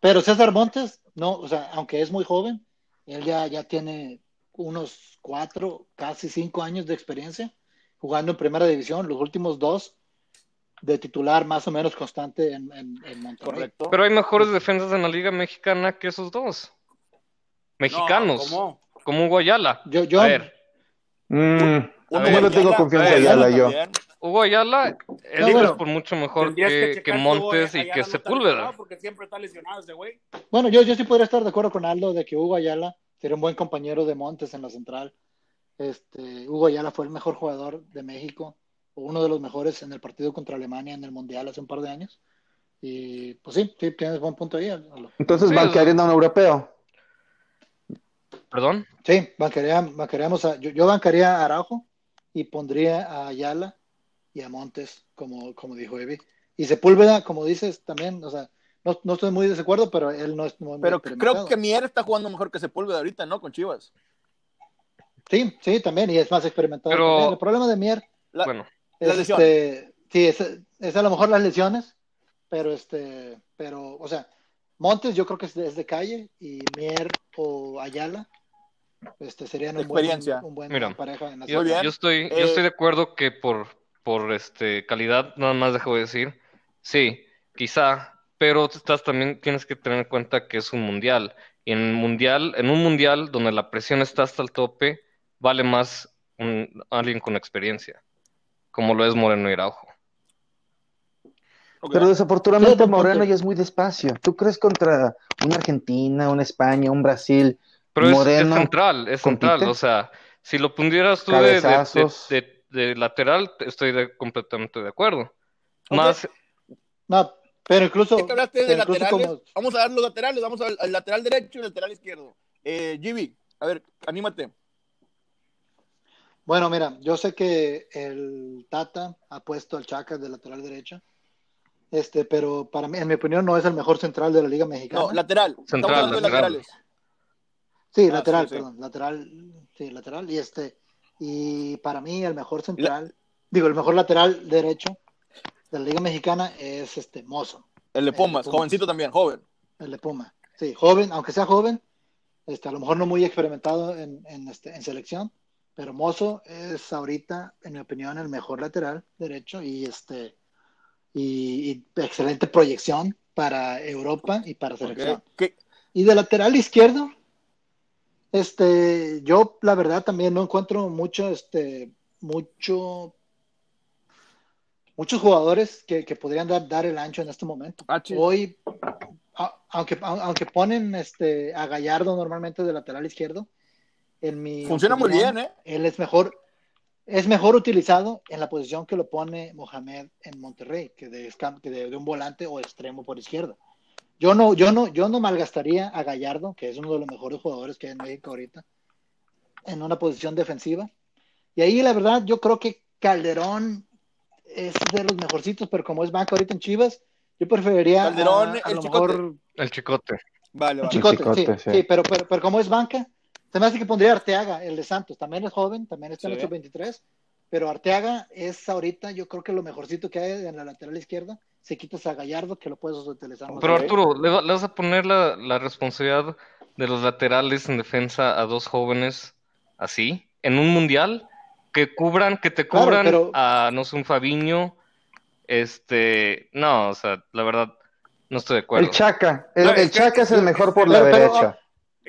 pero César Montes, no, o sea, aunque es muy joven, él ya, ya tiene unos cuatro, casi cinco años de experiencia jugando en primera división, los últimos dos de titular más o menos constante en, en, en Monterrey. Correcto. Pero hay mejores defensas en la Liga Mexicana que esos dos. Mexicanos, No, ¿cómo? como Hugo Ayala. Yo, yo, A ver, Mm, Uno ver, yo no tengo confianza en Ayala yo. Hugo Ayala es No, bueno. por mucho mejor que, Montes Hugo y que Sepúlveda. Porque siempre está lesionado ese güey. bueno, yo, yo sí podría estar de acuerdo con Aldo de que Hugo Ayala sería un buen compañero de Montes en la central. Este, Hugo Ayala fue el mejor jugador de México, o uno de los mejores en el partido contra Alemania en el Mundial hace un par de años. Y pues sí, sí, tienes buen punto ahí. Aldo. Entonces Sí, banquearían a un europeo. Perdón. Sí, bancaría, bancaríamos a, yo, yo bancaría a Araujo y pondría a Ayala y a Montes, como, como dijo Evi. Y Sepúlveda, como dices, también, o sea, no, no estoy muy de desacuerdo, pero él no es muy Pero creo que Mier está jugando mejor que Sepúlveda ahorita, ¿no? Con Chivas. Sí, sí, también, y es más experimentado. Pero-. El problema de Mier La- Bueno, es, La este, sí, es, es a lo mejor las lesiones, pero este, pero, o sea, Montes yo creo que es de, es de calle y Mier o Ayala este, serían un buen, Experiencia. un buen Mira, pareja en la yo, Muy bien. yo estoy, yo Eh, estoy de acuerdo que por, por este calidad, nada más dejo de decir, sí, quizá, pero estás también tienes que tener en cuenta que es un mundial. Y en un mundial, en un mundial donde la presión está hasta el tope, vale más un, alguien con experiencia, como lo es Moreno. Ok. Pero desafortunadamente. Moreno ya es muy despacio. ¿Tú crees contra una Argentina, una España, un Brasil? Pero es, central, es central. compite. O sea, si lo pondieras tú de, de- de- Cabezazos. de- de lateral, estoy de- completamente de acuerdo. Más, No, pero incluso, Ya que hablaste de pero incluso laterales, como- vamos a dar los laterales, vamos al, al lateral derecho y el lateral izquierdo. Eh, Gibi, a ver, anímate. Bueno, mira, yo sé que el Tata ha puesto al Chaca de lateral derecho, este, pero para mí, en mi opinión, no es el mejor central de la Liga Mexicana. No, lateral. Estamos Central, hablando de lateral. laterales. Sí, ah, lateral, sí, sí. perdón, lateral, sí, lateral, y este, y para mí el mejor central, digo, el mejor lateral derecho de la Liga Mexicana es este Mozo, El de Pumas, Pumas. jovencito también, joven. el de Puma. Sí, joven, aunque sea joven, este, a lo mejor no muy experimentado en, en, este, en selección, pero Mozo es ahorita, en mi opinión, el mejor lateral derecho y este y, y excelente proyección para Europa y para selección. Ok. ¿Qué- Y de lateral izquierdo, este, yo la verdad también no encuentro mucho, este, mucho, muchos jugadores que, que podrían dar, dar el ancho en este momento. Ah. Hoy, a- aunque, a- aunque ponen este, a Gallardo normalmente de lateral izquierdo, en mi Funciona muy bien, ¿eh? Él es mejor, es mejor utilizado en la posición que lo pone Mohamed en Monterrey, que de, que de, de un volante o extremo por izquierda. Yo no, yo no, yo no malgastaría a Gallardo, que es uno de los mejores jugadores que hay en México ahorita, en una posición defensiva. Y ahí la verdad, yo creo que Calderón es de los mejorcitos, pero como es banco ahorita en Chivas, yo preferiría Calderón, a, a el lo chicote. mejor el chicote. Vale, vale. chicote, chicote, sí, sí. sí, pero, pero, pero como es banca, se me hace que pondría Arteaga, el de Santos. También es joven, también está en Sí. el 23 pero Arteaga es ahorita, yo creo que lo mejorcito que hay en la lateral izquierda. Se quitas a Gallardo, que lo puedes utilizar más Pero. Arturo, ¿le, va- le vas a poner la, la responsabilidad de los laterales en defensa a dos jóvenes así? ¿En un mundial? Que cubran, que te Claro, cubran pero- a, no sé, un Fabiño. Este, no, o sea, la verdad, no estoy de acuerdo. El Chaca. El, No, el es que- Chaca es el mejor por la Pero- pero- derecha.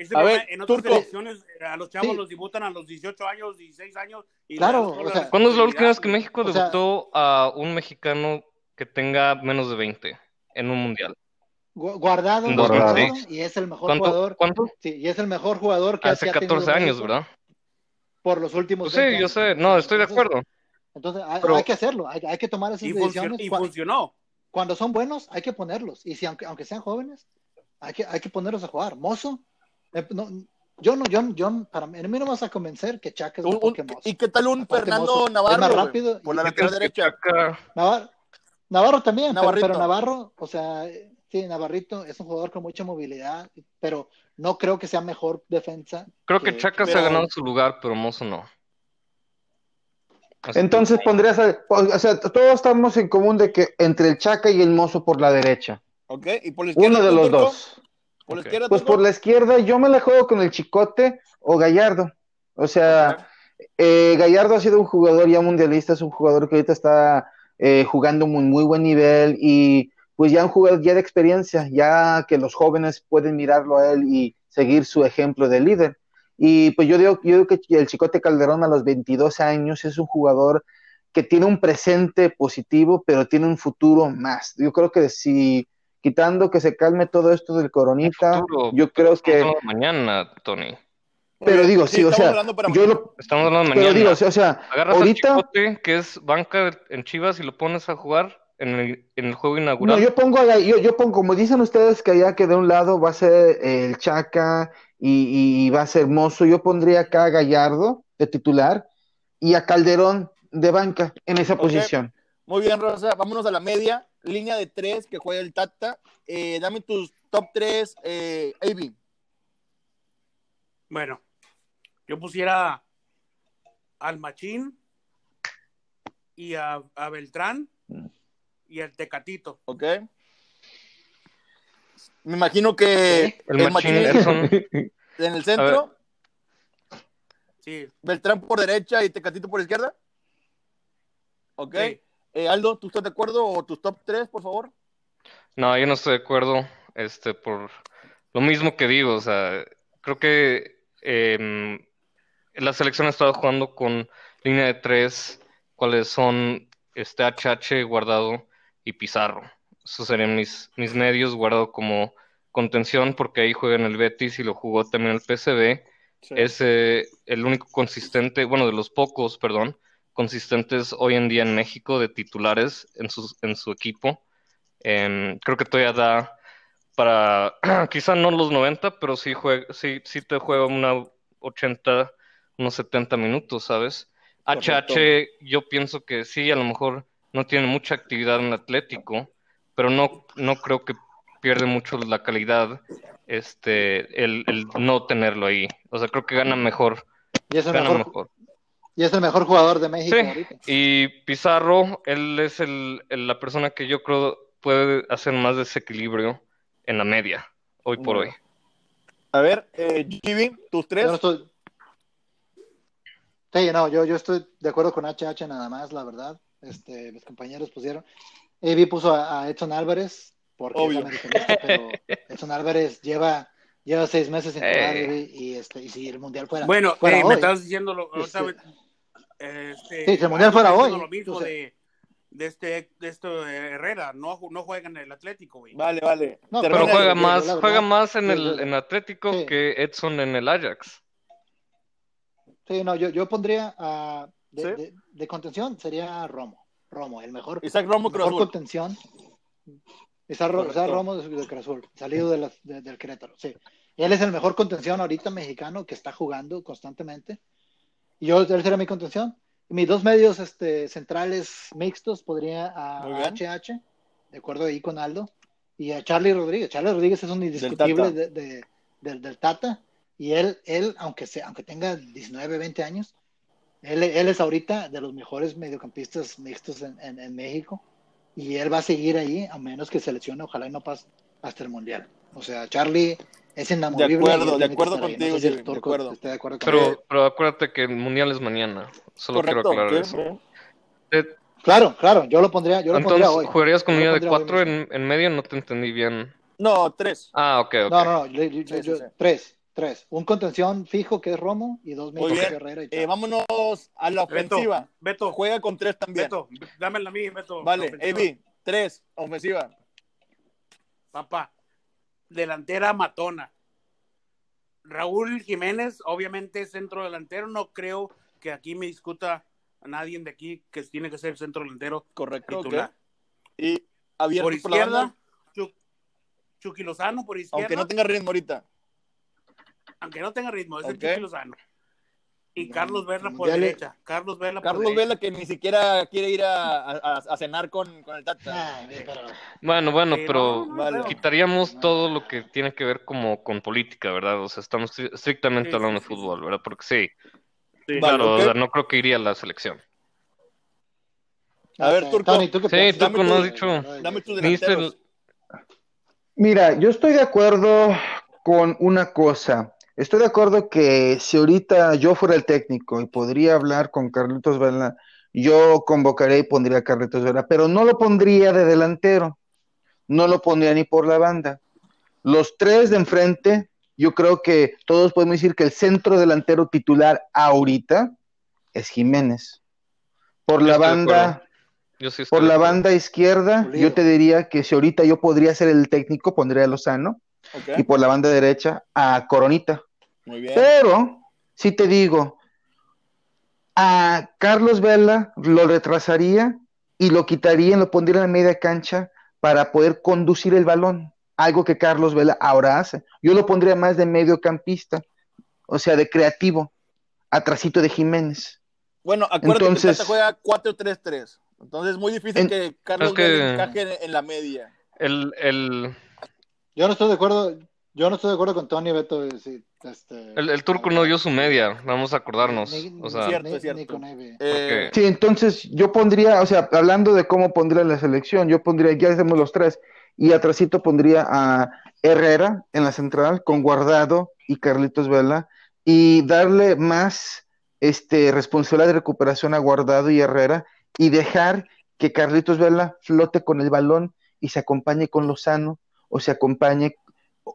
Ese A ver, en otras Turco. selecciones eh, a los chavos Sí. los debutan a los 18 años, 16 años. Y Claro, o sea, ¿Cuándo es la última vez que México O sea- debutó a un mexicano que tenga menos de 20 en un mundial? Gu- Guardado, En guardado, 2006. y es el mejor ¿Cuánto? jugador. ¿Cuánto? Sí, y es el mejor jugador que, Hace que ha tenido 14 años, México ¿verdad? por los últimos Pues 20 sí, yo años. sé. No, estoy de Entonces, acuerdo. Entonces, hay, Pero- hay que hacerlo, hay, hay que tomar esas Y, funcionó, decisiones. y funcionó. Cuando son buenos, hay que ponerlos. Y si aunque, aunque sean jóvenes, hay que, hay que ponerlos a jugar. Mozo, eh, no, yo no, yo, yo, para mí, a mí no me vas a convencer que Chaca es Un- mejor que Mozo. ¿Y qué tal un Aparte, Fernando Mozo es Navarro? más rápido por la ¿Qué lateral tienes que derecha. Navarro, Navarro también, pero, Navarro, o sea, sí, Navarrito es un jugador con mucha movilidad, pero no creo que sea mejor defensa. Creo que Chaca se ha ganado su lugar, pero Mozo no. Así que- Entonces pondrías, a- o sea, todos estamos en común de que entre el Chaca y el Mozo por la derecha. ¿Ok? ¿Y por la izquierda? Uno de los dos. ¿Por la izquierda? Pues por la izquierda yo me la juego con el Chicote o Gallardo. O sea, eh, Gallardo ha sido un jugador ya mundialista, es un jugador que ahorita está eh, jugando muy, muy buen nivel y pues ya un jugador ya de experiencia, ya que los jóvenes pueden mirarlo a él y seguir su ejemplo de líder. Y pues yo digo, yo digo que el Chicote Calderón a los 22 años es un jugador que tiene un presente positivo, pero tiene un futuro más. Yo creo que si quitando que se calme todo esto del coronita, futuro, yo creo Estamos que, hablando de mañana, Tony. pero digo, sí, o estamos sea, yo lo, Estamos hablando de pero mañana. digo, o sea, Agarras ahorita, Chicote, que es banca en Chivas, y lo pones a jugar en el, en el juego no, inaugural. yo pongo, a- yo, yo pongo, como dicen ustedes que allá que de un lado va a ser el Chaca y, y va a ser Mozo, yo pondría acá a Gallardo de titular y a Calderón de banca en esa posición. Muy bien, Rosa. Vámonos a la media. Línea de tres que juega el Tata. Eh, dame tus top tres, eh, AB. Bueno, yo pusiera al Machín y a, a Beltrán y al Tecatito. ¿Ok? Me imagino que El el, Machín (laughs) en el centro, Sí, Beltrán por derecha y Tecatito por izquierda. ¿Ok? Sí. Eh, Aldo, ¿tú estás de acuerdo? ¿O tus top tres, por favor? No, yo no estoy de acuerdo, este, por lo mismo que digo, o sea, creo que em, la selección ha estado jugando con línea de tres, cuáles son este HH, Guardado y Pizarro. Esos serían mis, mis medios, Guardado como contención, porque ahí juega en el Betis y lo jugó también el PSV. Es eh, el único consistente, bueno, de los pocos, perdón, consistentes hoy en día en México de titulares en su, en su equipo. Em, creo que todavía da para, (clears throat) quizá no los 90, pero sí, juega, sí, sí te juega una 80, unos 70 minutos, ¿sabes? Correcto. HH, yo pienso que sí, a lo mejor no tiene mucha actividad en el Atlético, pero no, no creo que pierde mucho la calidad este el, el no tenerlo ahí. O sea, creo que gana mejor, Y es el gana mejor, mejor. Y es el mejor jugador de México Sí, ahorita. y Pizarro, él es el, el- la persona que yo creo puede hacer más desequilibrio en la media, hoy por Muy hoy. A ver, eh, Jimmy, tus tres. Yo no estoy... Sí, no, yo, yo estoy de acuerdo con HH nada más, la verdad. Este, mis compañeros pusieron. Evi puso a, a Edson Álvarez, porque Obvio. es pero (laughs) Edson Álvarez lleva, lleva seis meses sin jugar, Eh. Evi, y, este, y si el mundial fuera, Bueno, fuera eh, hoy, me estás diciendo lo, Este- este, Sí, si el Mundial fuera hoy, lo mismo o sea- de, de este, de este Herrera, no, no juega en el Atlético, güey. Vale, vale. No, Pero juega más, juega más en el en Atlético Sí. que Edson en el Ajax. Sí, no, yo, yo pondría a, de, ¿Sí? de- de contención, sería Romo. Romo, el mejor, Isaac Romo mejor contención. Isaac. Isaac Romo de, de salido de la- de- del Querétaro, sí. Él es el mejor contención ahorita mexicano que está jugando constantemente. Y yo, él sería mi contención. Y mis dos medios este, centrales mixtos podría a, a. HH, de acuerdo ahí con Aldo, y a Charlie Rodríguez. Charlie Rodríguez es un indiscutible Tata. de- de- del, del Tata. Y él, él aunque, sea, aunque tenga 19, 20 años, él, él es ahorita de los mejores mediocampistas mixtos en, en- en México. Y él va a seguir ahí, a menos que se lesione, ojalá y no pase hasta el Mundial. O sea, Charlie es inamovible. De acuerdo, de acuerdo contigo, No sé si el Jimmy, de acuerdo. esté de acuerdo conmigo. Pero, pero acuérdate que el mundial es mañana. Solo quiero aclarar eso. Eh, Claro, claro, yo lo pondría, yo lo Entonces, pondría hoy. ¿jugarías con línea de cuatro en, en medio? No te entendí bien. No, tres. Ah, ok, ok. No, no, no, yo- yo- Sí, sí, yo- sí. tres, tres. Un contención fijo que es Romo y dos Muy medios bien. Herrera y Eh, vámonos a la ofensiva. Beto, Juega con tres también. Beto, dámela a mí, Beto. Vale. Evi, tres, ofensiva. Papá, delantera matona. Raúl Jiménez, obviamente centro delantero, no creo que aquí me discuta a nadie de aquí que tiene que ser centro delantero Correcto. titular. Y abierto Por izquierda, Chucky Lozano por izquierda, aunque no tenga ritmo ahorita. tenga ritmo, es el Chucky Lozano. Y Carlos Vela por mundiales- derecha. Carlos Vela por Carlos derecha. Vela que ni siquiera quiere ir a, a- a cenar con, con el Tata. Ay, pero Bueno, bueno, Sí, pero vale. quitaríamos todo lo que tiene que ver como con política, ¿verdad? O sea, estamos estri- estrictamente Sí, hablando sí, de fútbol, ¿verdad? Porque sí, Sí. Vale, claro, ok. o sea, no creo que iría a la selección. A ver, Turco. Tony, ¿tú qué Sí? Turco, no has dicho. Dame tus Ni dice delanteros. el- Mira, yo estoy de acuerdo con una cosa. Estoy de acuerdo que si ahorita yo fuera el técnico y podría hablar con Carlitos Vela, yo convocaría y pondría a Carlitos Vela, pero no lo pondría de delantero, no lo pondría ni por la banda. Los tres de enfrente, yo creo que todos podemos decir que el centro delantero titular ahorita es Jiménez. Por Yo la banda. Yo sí por la banda izquierda, Pulido. yo te diría que si ahorita yo podría ser el técnico, pondría a Lozano Y por la banda derecha a Coronita. Muy bien. Pero, si te digo, a Carlos Vela lo retrasaría y lo quitaría y lo pondría en la media cancha para poder conducir el balón, algo que Carlos Vela ahora hace. Yo lo pondría más de mediocampista, o sea, de creativo, atrasito de Jiménez. Bueno, acuérdate Entonces- que juega 4-3-3. Entonces es muy difícil En- que Carlos Es que- Vela encaje en, en la media. El, el, Yo no estoy de acuerdo, yo no estoy de acuerdo con Tony Beto. sí, este, el, el turco no dio su media, vamos a acordarnos. Ni- O sea, Cierto, ni- es cierto. ni con Eve. Eh, Sí, entonces yo pondría, o sea, hablando de cómo pondría la selección, yo pondría, ya hacemos los tres, y atrásito pondría a Herrera en la central, con Guardado y Carlitos Vela, y darle más este, responsabilidad de recuperación a Guardado y Herrera, y dejar que Carlitos Vela flote con el balón y se acompañe con Lozano, o se acompañe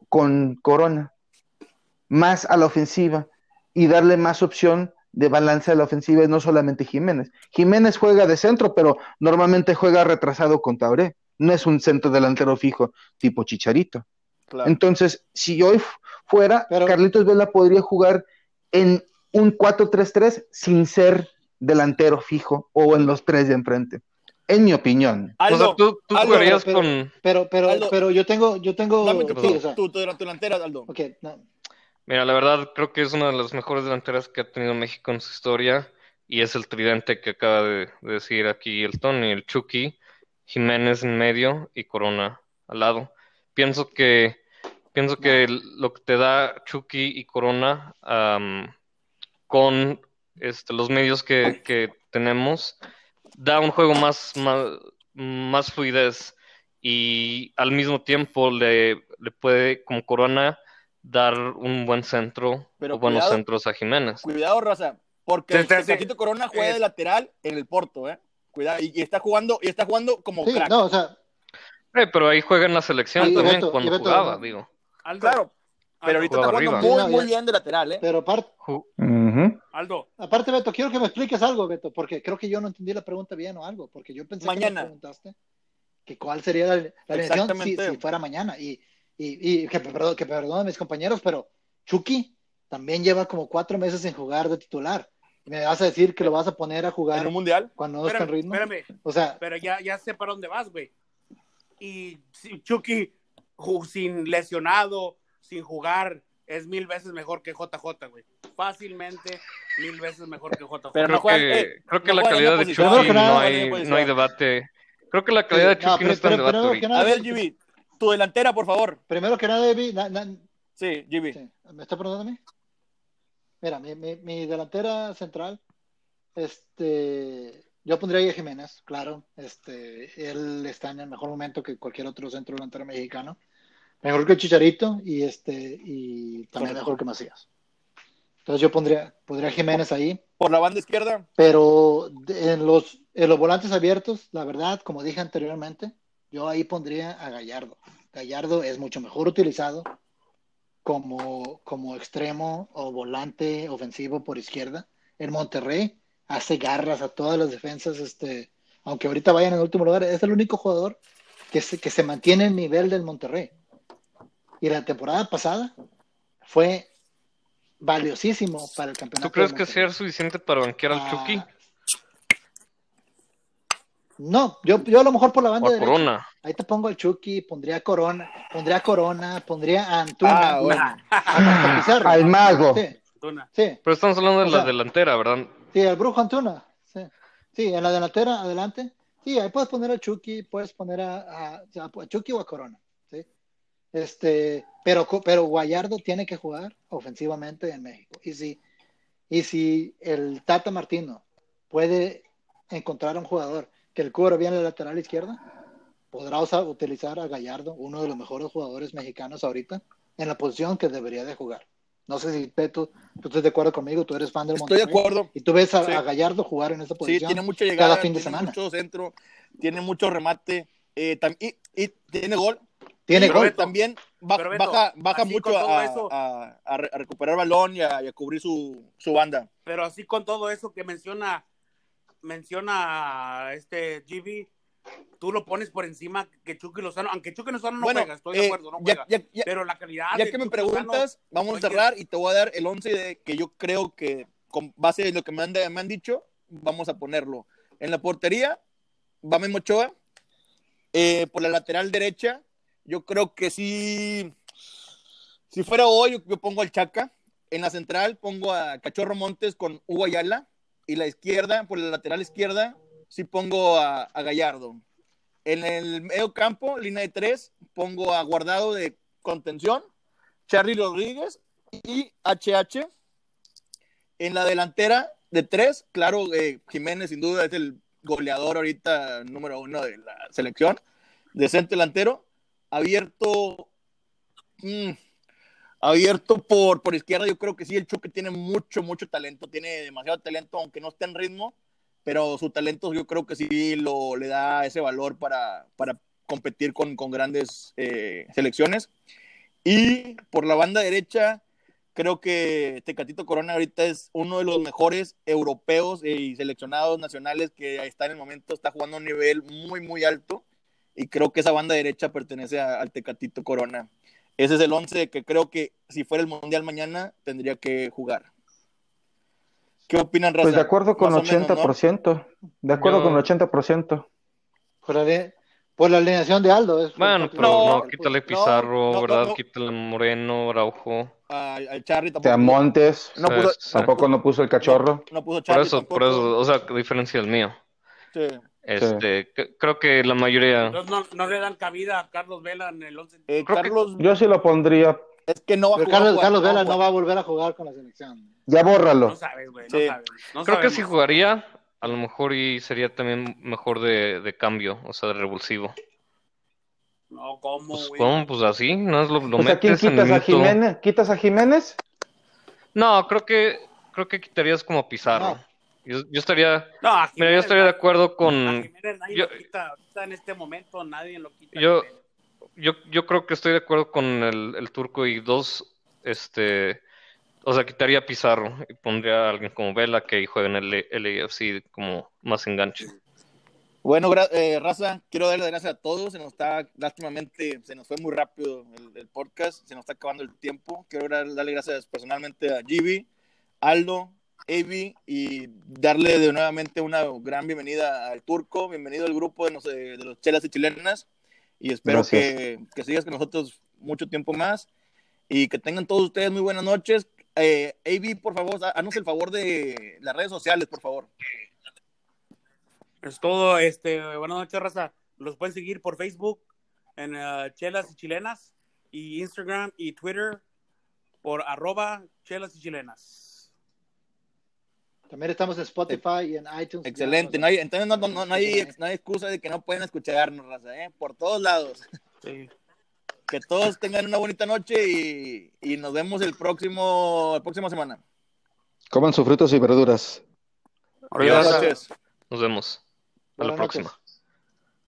con Corona, más a la ofensiva, y darle más opción de balance a la ofensiva y no solamente Jiménez. Jiménez juega de centro, pero normalmente juega retrasado con Tauré. No es un centro delantero fijo tipo Chicharito. claro. Entonces, si hoy fuera, Pero- Carlitos Vela podría jugar en un 4-3-3 sin ser delantero fijo o en los tres de enfrente. En mi opinión. o sea, Aldo, tú, tú Aldo, jugarías pero- con... Pero, pero, Aldo, pero yo tengo, yo tengo, dame tu, sí, o sea, tu, tu delantera, Aldo. no, Mira, la verdad creo que es una de las mejores delanteras que ha tenido México en su historia y es el tridente que acaba de, de decir aquí el Tony, el Chucky, Jiménez en medio y Corona al lado. Pienso que pienso que lo que te da Chucky y Corona con este, los medios que, que tenemos da un juego más, más, más fluidez y al mismo tiempo le, le puede, como Corona, dar un buen centro Pero o buenos cuidado. centros a Jiménez. Cuidado, raza, porque Sí, el sí, Corona juega de lateral en el Porto, ¿eh? Cuidado, y, y está jugando, y está jugando como sí, crack. no, o sea, Eh, pero ahí juega en la selección también Beto, cuando Beto, jugaba, no. digo. Aldo, Claro, pero ahorita está jugando arriba. muy, muy bien de lateral, ¿eh? pero aparte, Ju- Ujú. Aldo, aparte, Beto, quiero que me expliques algo, Beto, porque creo que yo no entendí la pregunta bien o algo, porque yo pensé Mañana. que me preguntaste que cuál sería la, la alineación si, si fuera mañana. Y, y, y que, perdón, que perdonen mis compañeros, pero Chucky también lleva como cuatro meses sin jugar de titular. Me vas a decir que lo vas a poner a jugar En un mundial. cuando no está en ritmo. espérame, O sea, pero ya, ya sé para dónde vas, güey. Y si Chucky, sin lesionado, sin jugar, es mil veces mejor que JJ, güey. Fácilmente mil veces mejor que JJ. Pero Creo no juegan, que, eh, creo que no la calidad de. Chucky no hay, no hay debate. Creo que la calidad de Chucky no pero- está en debate A ver, Jimmy, tu delantera, por favor. primero que nada, na- Sí, Jimmy. Sí. ¿Me está preguntando a mí? Mira, mi, mi, mi delantera central, este, yo pondría ahí a Jiménez, claro. Este, él está en el mejor momento que cualquier otro centro delantero mexicano. Mejor que Chicharito y este, y también Correcto. mejor que Macías. Entonces yo pondría, pondría Jiménez ahí, Por la banda izquierda, pero en los, en los volantes abiertos, la verdad, como dije anteriormente, yo ahí pondría a Gallardo. Gallardo es mucho mejor utilizado como, como extremo o volante ofensivo por izquierda. En Monterrey hace garras a todas las defensas, este, aunque ahorita vayan en último lugar, es el único jugador que se, que se mantiene en nivel del Monterrey. Y la temporada pasada fue valiosísimo para el campeonato. ¿Tú crees de que sea suficiente para banquear al Ah, Chucky? No, yo, yo a lo mejor por la ¿O banda derecha. Corona? Ahí te pongo al Chucky, pondría Corona, pondría a Corona, pondría a Antuna, Ah, bueno. a Pizarro. Al mago. Sí, Pero estamos hablando de O la sea- delantera, ¿verdad? sí, el brujo Antuna. Sí, sí, en la delantera, adelante. Sí, ahí puedes poner a Chucky, puedes poner a, a, a Chucky o a Corona. ¿Sí? Este, pero, pero Guayardo tiene que jugar ofensivamente en México. Y si, y si el Tata Martino puede encontrar un jugador que el cubra bien en la lateral izquierda, podrá usar- utilizar a Gallardo, uno de los mejores jugadores mexicanos ahorita, en la posición que debería de jugar. No sé si Peto, tú estás de acuerdo conmigo, tú eres fan del Estoy de acuerdo. Y tú ves a, Sí. a Gallardo jugar en esa Sí, posición tiene mucha llegada, cada fin de tiene semana. mucho centro, tiene mucho remate eh, y tiene gol. Tiene gol. Beto, también ba- Beto, baja, baja mucho a, eso- a- a re- a recuperar balón y a, y a cubrir su, su banda. Pero así con todo eso que menciona, menciona este GB, tú lo pones por encima que Chucky Lozano, aunque Chucky Lozano no bueno, juega, estoy de eh, acuerdo, no juega. ya- ya- pero la calidad ya de que me Chucky Lozano, preguntas, vamos a oye, cerrar y te voy a dar el 11 de, que yo creo que con base de lo que me han, me han dicho, vamos a ponerlo. En la portería, va Memo Ochoa. Eh, por la lateral derecha, yo creo que sí. Si fuera hoy, yo, pongo al Chaca. En la central pongo a Cachorro Montes con Hugo Ayala. Y la izquierda, por la lateral izquierda, sí pongo a, a Gallardo. En el medio campo, línea de tres, pongo a Guardado de contención, Charlie Rodríguez y HH. En la delantera de tres, claro, eh, Jiménez sin duda es el goleador ahorita número uno de la selección de centro delantero. Abierto, mm, abierto por, por izquierda, yo creo que sí, el Chuque tiene mucho, mucho talento, tiene demasiado talento, aunque no esté en ritmo, pero su talento yo creo que sí lo, le da ese valor para, para competir con, con grandes eh, selecciones. Y por la banda derecha, creo que Tecatito Corona ahorita es uno de los mejores europeos y seleccionados nacionales que está en el momento, está jugando a un nivel muy, muy alto. Y creo que esa banda derecha pertenece a- al Tecatito Corona. Ese es el 11 que creo que si fuera el Mundial mañana tendría que jugar. ¿Qué opinan, Raza? Pues de acuerdo con Más o menos, ¿no? 80%. De acuerdo Yo- con 80%. Por la, por la alineación de Aldo. Es Bueno, pero No, no, quítale no, Pizarro, no, no, ¿verdad? no. Quítale Moreno, Araujo. Al, sea, tampoco. Montes. No O sea, puso- es- Tampoco no puso el cachorro. No puso Por Charly eso, por eso, o sea, a diferencia del mío. Sí. Este, c- creo que la mayoría. Entonces no, no le dan cabida a Carlos Vela en el 11. Eh, Creo que- Carlos, Yo sí lo pondría. es que no va a jugar. Carlos, Carlos Vela no va a volver a jugar con la selección. Ya bórralo. No sabes, güey, no Sí. sabes. no Creo que si sabemos. jugaría, a lo mejor y sería también mejor de, de cambio, o sea, de revulsivo. No, ¿cómo, Pues, güey? ¿cómo? Pues así, ¿no? Lo, lo O sea, ¿quién metes en quitas a minuto- Jiménez? ¿Quitas a Jiménez? No, creo que creo que quitarías como a Pizarro. No. Yo, yo estaría, No, a mira, yo estaría de acuerdo a con, Jiménez nadie yo- lo quita. Ahorita en este momento nadie lo quita. Yo- yo, yo creo que estoy de acuerdo con el, el turco y dos, este, o sea, quitaría a Pizarro y pondría a alguien como Vela que juegue en el LAFC como más enganche. Bueno, gra- eh, Raza, quiero darle las gracias a todos. Se nos está, lástimamente, se nos fue muy rápido el, el podcast, se nos está acabando el tiempo. Quiero dar- darle gracias personalmente a Gibi, Aldo, Avi y darle de nuevamente una gran bienvenida al turco. Bienvenido al grupo de, los- de los chelas y chilenas. Y espero que, que sigas con nosotros mucho tiempo más. Y que tengan todos ustedes muy buenas noches. Eh, Avi, por favor, haznos el favor de las redes sociales, por favor. Es todo, este, buenas noches, raza. Los pueden seguir por Facebook en eh, Chelas y Chilenas y Instagram y Twitter por arroba Chelas y Chilenas. También estamos en Spotify y en iTunes. Excelente, no hay, entonces no, no- no- hay, no hay excusa de que no pueden escucharnos, raza, ¿eh? por todos lados. Sí. Que todos tengan una bonita noche y, y nos vemos el próximo, la próxima semana. Coman sus frutos y verduras. Buenas Adiós. noches. Nos vemos. A la noches. próxima.